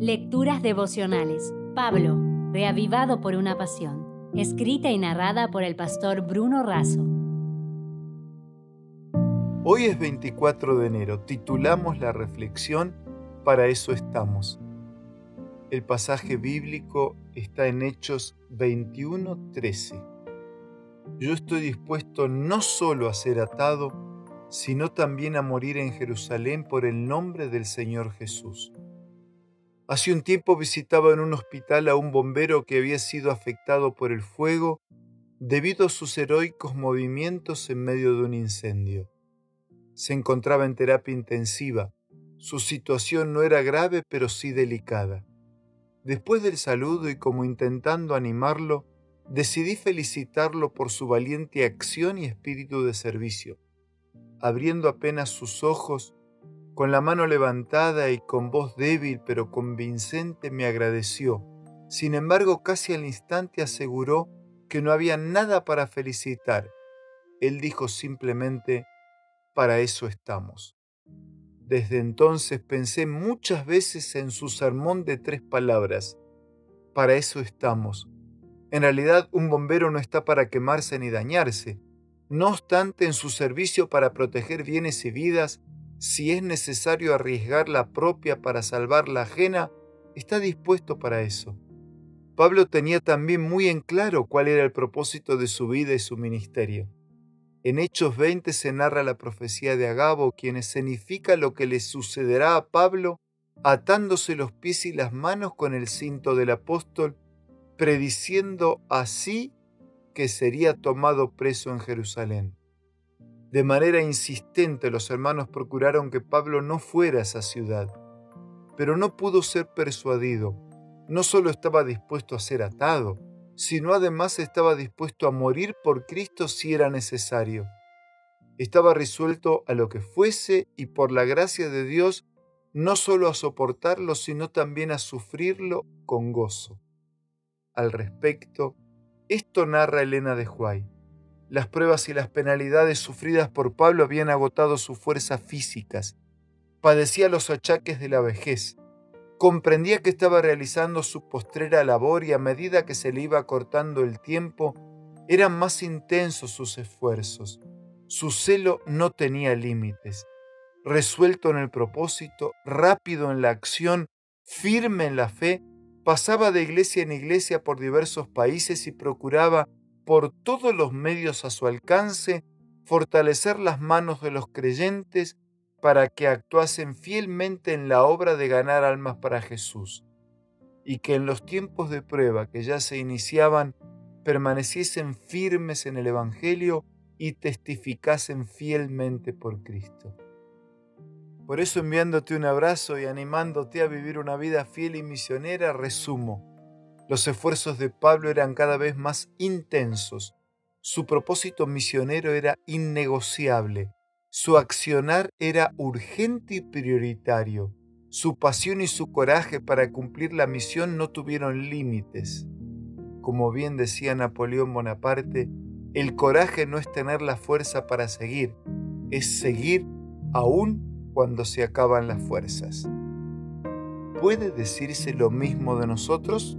Lecturas devocionales. Pablo, reavivado por una pasión. Escrita y narrada por el pastor Bruno Razo. Hoy es 24 de enero. Titulamos la reflexión Para eso estamos. El pasaje bíblico está en Hechos 21:13. Yo estoy dispuesto no solo a ser atado, sino también a morir en Jerusalén por el nombre del Señor Jesús. Hace un tiempo visitaba en un hospital a un bombero que había sido afectado por el fuego debido a sus heroicos movimientos en medio de un incendio. Se encontraba en terapia intensiva. Su situación no era grave, pero sí delicada. Después del saludo y como intentando animarlo, decidí felicitarlo por su valiente acción y espíritu de servicio. Abriendo apenas sus ojos, con la mano levantada y con voz débil pero convincente me agradeció. Sin embargo, casi al instante aseguró que no había nada para felicitar. Él dijo simplemente, para eso estamos. Desde entonces pensé muchas veces en su sermón de tres palabras. Para eso estamos. En realidad, un bombero no está para quemarse ni dañarse. No obstante, en su servicio para proteger bienes y vidas, si es necesario arriesgar la propia para salvar la ajena, está dispuesto para eso. Pablo tenía también muy en claro cuál era el propósito de su vida y su ministerio. En Hechos 20 se narra la profecía de Agabo, quien escenifica lo que le sucederá a Pablo atándose los pies y las manos con el cinto del apóstol, prediciendo así que sería tomado preso en Jerusalén. De manera insistente los hermanos procuraron que Pablo no fuera a esa ciudad, pero no pudo ser persuadido. No solo estaba dispuesto a ser atado, sino además estaba dispuesto a morir por Cristo si era necesario. Estaba resuelto a lo que fuese y por la gracia de Dios no solo a soportarlo, sino también a sufrirlo con gozo. Al respecto, esto narra Elena de Huay. Las pruebas y las penalidades sufridas por Pablo habían agotado sus fuerzas físicas. Padecía los achaques de la vejez. Comprendía que estaba realizando su postrera labor y a medida que se le iba cortando el tiempo, eran más intensos sus esfuerzos. Su celo no tenía límites. Resuelto en el propósito, rápido en la acción, firme en la fe, pasaba de iglesia en iglesia por diversos países y procuraba por todos los medios a su alcance, fortalecer las manos de los creyentes para que actuasen fielmente en la obra de ganar almas para Jesús, y que en los tiempos de prueba que ya se iniciaban permaneciesen firmes en el Evangelio y testificasen fielmente por Cristo. Por eso enviándote un abrazo y animándote a vivir una vida fiel y misionera, resumo, los esfuerzos de Pablo eran cada vez más intensos. Su propósito misionero era innegociable. Su accionar era urgente y prioritario. Su pasión y su coraje para cumplir la misión no tuvieron límites. Como bien decía Napoleón Bonaparte, el coraje no es tener la fuerza para seguir, es seguir aún cuando se acaban las fuerzas. ¿Puede decirse lo mismo de nosotros?